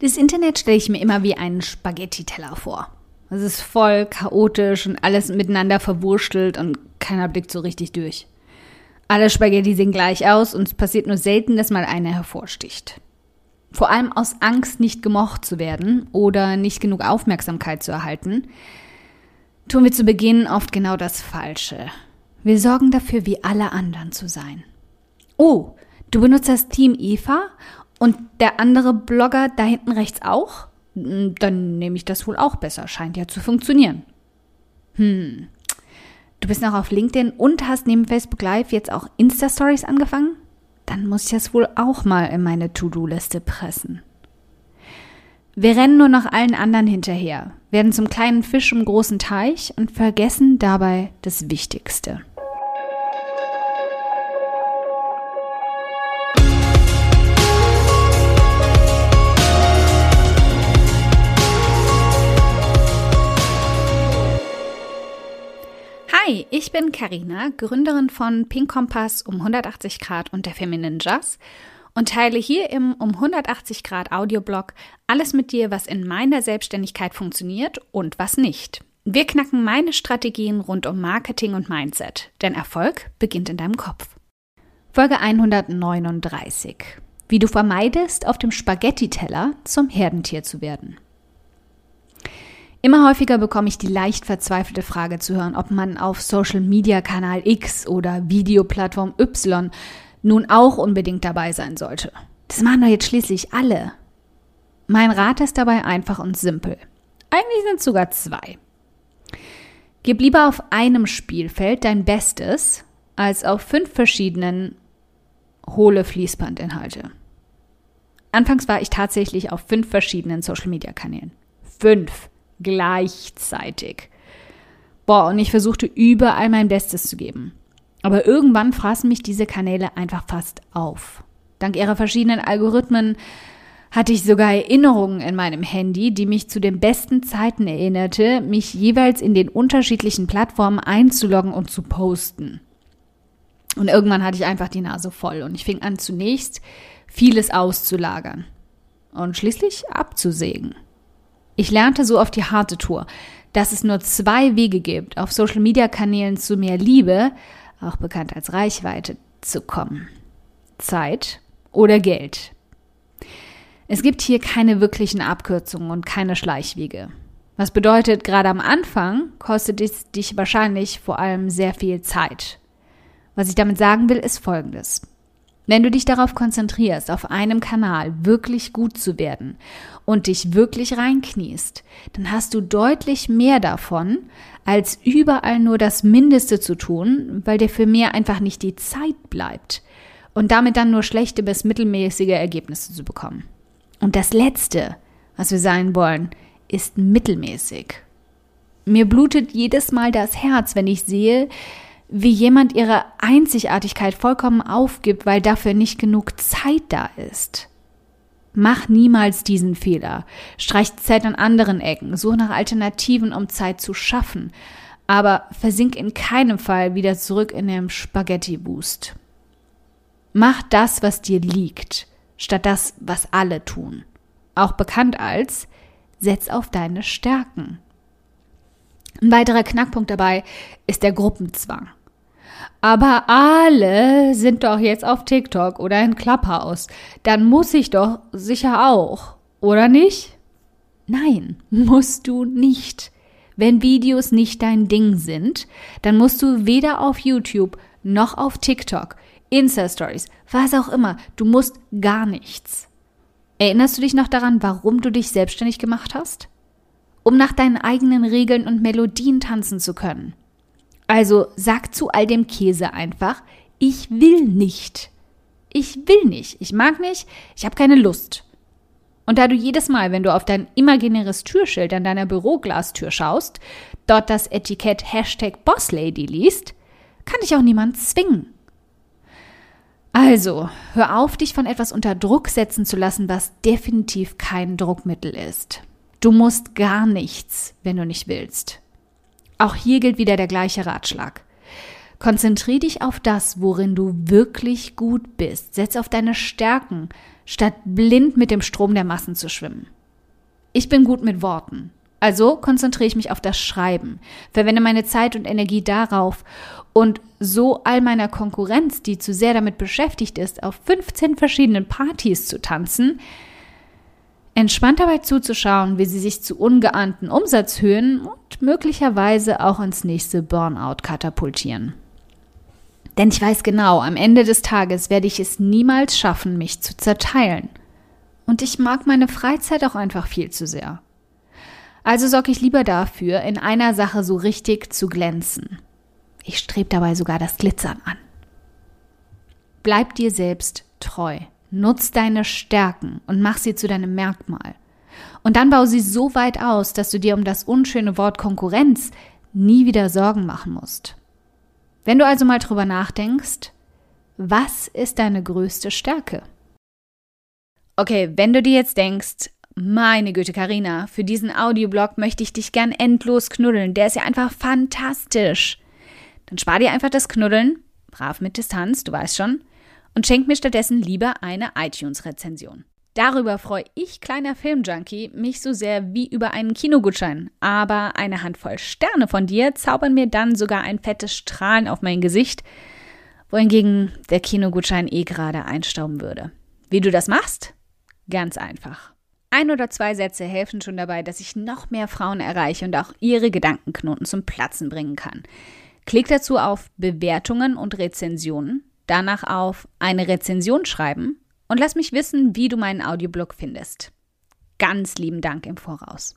Das Internet stelle ich mir immer wie einen Spaghetti-Teller vor. Es ist voll chaotisch und alles miteinander verwurstelt und keiner blickt so richtig durch. Alle Spaghetti sehen gleich aus und es passiert nur selten, dass mal einer hervorsticht. Vor allem aus Angst, nicht gemocht zu werden oder nicht genug Aufmerksamkeit zu erhalten, tun wir zu Beginn oft genau das Falsche. Wir sorgen dafür, wie alle anderen zu sein. Oh, du benutzt das Team Eva und der andere Blogger da hinten rechts auch? Hm, dann nehme ich das wohl auch besser. Scheint ja zu funktionieren. Hm. Du bist noch auf LinkedIn und hast neben Facebook Live jetzt auch Insta-Stories angefangen? Dann muss ich das wohl auch mal in meine To-Do-Liste pressen. Wir rennen nur noch allen anderen hinterher, werden zum kleinen Fisch im großen Teich und vergessen dabei das Wichtigste. Hi, ich bin Karina, Gründerin von Pink Kompass um 180 Grad und der Feminine Jazz und teile hier im um 180 Grad Audioblog alles mit dir, was in meiner Selbstständigkeit funktioniert und was nicht. Wir knacken meine Strategien rund um Marketing und Mindset, denn Erfolg beginnt in deinem Kopf. Folge 139. Wie du vermeidest, auf dem Spaghetti-Teller zum Herdentier zu werden. Immer häufiger bekomme ich die leicht verzweifelte Frage zu hören, ob man auf Social Media Kanal X oder Videoplattform Y nun auch unbedingt dabei sein sollte. Das machen doch jetzt schließlich alle. Mein Rat ist dabei einfach und simpel. Eigentlich sind es sogar zwei. Gib lieber auf einem Spielfeld dein Bestes als auf fünf verschiedenen hohle Fließbandinhalte. Anfangs war ich tatsächlich auf fünf verschiedenen Social Media Kanälen. Fünf gleichzeitig. Boah, und ich versuchte überall mein Bestes zu geben. Aber irgendwann fraßen mich diese Kanäle einfach fast auf. Dank ihrer verschiedenen Algorithmen hatte ich sogar Erinnerungen in meinem Handy, die mich zu den besten Zeiten erinnerte, mich jeweils in den unterschiedlichen Plattformen einzuloggen und zu posten. Und irgendwann hatte ich einfach die Nase voll und ich fing an zunächst vieles auszulagern und schließlich abzusägen. Ich lernte so auf die harte Tour, dass es nur zwei Wege gibt, auf Social-Media-Kanälen zu mehr Liebe, auch bekannt als Reichweite, zu kommen. Zeit oder Geld. Es gibt hier keine wirklichen Abkürzungen und keine Schleichwege. Was bedeutet, gerade am Anfang kostet es dich wahrscheinlich vor allem sehr viel Zeit. Was ich damit sagen will, ist Folgendes. Wenn du dich darauf konzentrierst, auf einem Kanal wirklich gut zu werden und dich wirklich reinkniest, dann hast du deutlich mehr davon, als überall nur das Mindeste zu tun, weil dir für mehr einfach nicht die Zeit bleibt und damit dann nur schlechte bis mittelmäßige Ergebnisse zu bekommen. Und das Letzte, was wir sein wollen, ist mittelmäßig. Mir blutet jedes Mal das Herz, wenn ich sehe, wie jemand ihre Einzigartigkeit vollkommen aufgibt, weil dafür nicht genug Zeit da ist. Mach niemals diesen Fehler. Streich Zeit an anderen Ecken, such nach Alternativen, um Zeit zu schaffen, aber versink in keinem Fall wieder zurück in dem Spaghetti-Boost. Mach das, was dir liegt, statt das, was alle tun. Auch bekannt als Setz auf deine Stärken. Ein weiterer Knackpunkt dabei ist der Gruppenzwang. Aber alle sind doch jetzt auf TikTok oder in Clubhouse. Dann muss ich doch sicher auch, oder nicht? Nein, musst du nicht. Wenn Videos nicht dein Ding sind, dann musst du weder auf YouTube noch auf TikTok, Insta-Stories, was auch immer. Du musst gar nichts. Erinnerst du dich noch daran, warum du dich selbstständig gemacht hast? Um nach deinen eigenen Regeln und Melodien tanzen zu können. Also sag zu all dem Käse einfach, ich will nicht. Ich will nicht. Ich mag nicht. Ich habe keine Lust. Und da du jedes Mal, wenn du auf dein imaginäres Türschild an deiner Büroglastür schaust, dort das Etikett Hashtag Bosslady liest, kann dich auch niemand zwingen. Also, hör auf, dich von etwas unter Druck setzen zu lassen, was definitiv kein Druckmittel ist. Du musst gar nichts, wenn du nicht willst. Auch hier gilt wieder der gleiche Ratschlag. Konzentrier dich auf das, worin du wirklich gut bist. Setz auf deine Stärken, statt blind mit dem Strom der Massen zu schwimmen. Ich bin gut mit Worten. Also konzentriere ich mich auf das Schreiben, verwende meine Zeit und Energie darauf und so all meiner Konkurrenz, die zu sehr damit beschäftigt ist, auf 15 verschiedenen Partys zu tanzen, entspannt dabei zuzuschauen, wie sie sich zu ungeahnten Umsatzhöhen und möglicherweise auch ins nächste Burnout katapultieren. Denn ich weiß genau, am Ende des Tages werde ich es niemals schaffen, mich zu zerteilen. Und ich mag meine Freizeit auch einfach viel zu sehr. Also sorge ich lieber dafür, in einer Sache so richtig zu glänzen. Ich strebe dabei sogar das Glitzern an. Bleib dir selbst treu. Nutz deine Stärken und mach sie zu deinem Merkmal. Und dann bau sie so weit aus, dass du dir um das unschöne Wort Konkurrenz nie wieder Sorgen machen musst. Wenn du also mal drüber nachdenkst, was ist deine größte Stärke? Okay, wenn du dir jetzt denkst, meine Güte, Karina, für diesen Audioblog möchte ich dich gern endlos knuddeln. Der ist ja einfach fantastisch. Dann spar dir einfach das Knuddeln, brav mit Distanz, du weißt schon, und schenk mir stattdessen lieber eine iTunes-Rezension. Darüber freue ich, kleiner Filmjunkie, mich so sehr wie über einen Kinogutschein. Aber eine Handvoll Sterne von dir zaubern mir dann sogar ein fettes Strahlen auf mein Gesicht, wohingegen der Kinogutschein eh gerade einstauben würde. Wie du das machst? Ganz einfach. Ein oder zwei Sätze helfen schon dabei, dass ich noch mehr Frauen erreiche und auch ihre Gedankenknoten zum Platzen bringen kann. Klick dazu auf Bewertungen und Rezensionen danach auf eine Rezension schreiben und lass mich wissen, wie du meinen Audioblog findest. Ganz lieben Dank im Voraus.